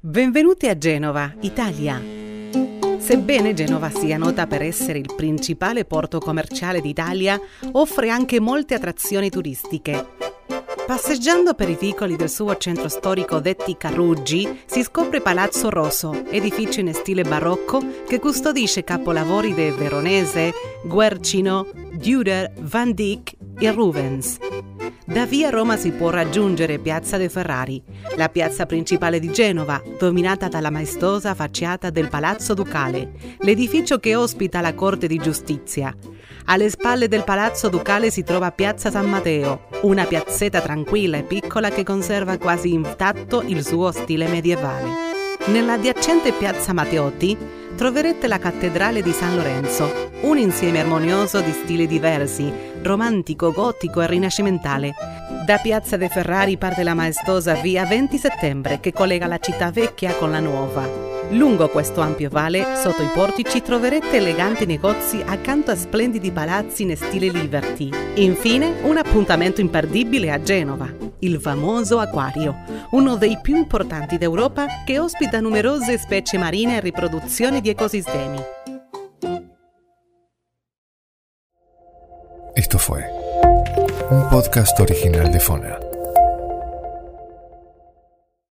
Benvenuti a Genova, Italia. Sebbene Genova sia nota per essere il principale porto commerciale d'Italia, offre anche molte attrazioni turistiche. Passeggiando per i vicoli del suo centro storico detti Carruggi, si scopre Palazzo Rosso, edificio in stile barocco che custodisce capolavori del Veronese, Guercino, Dürer, Van Dyck e Rubens. Da via Roma si può raggiungere Piazza dei Ferrari, la piazza principale di Genova, dominata dalla maestosa facciata del Palazzo Ducale, l'edificio che ospita la Corte di Giustizia. Alle spalle del Palazzo Ducale si trova Piazza San Matteo, una piazzetta tranquilla e piccola che conserva quasi intatto il suo stile medievale. Nell'adiacente Piazza Matteotti troverete la cattedrale di San Lorenzo, un insieme armonioso di stili diversi, romantico, gotico e rinascimentale. Da Piazza dei Ferrari parte la maestosa via 20 settembre che collega la città vecchia con la nuova. Lungo questo ampio vale, sotto i portici, troverete eleganti negozi accanto a splendidi palazzi in stile Liberty. Infine, un appuntamento imperdibile a Genova, il famoso acquario, uno dei più importanti d'Europa che ospita numerose specie marine e riproduzioni di ecosistemi. Un podcast original de Fona.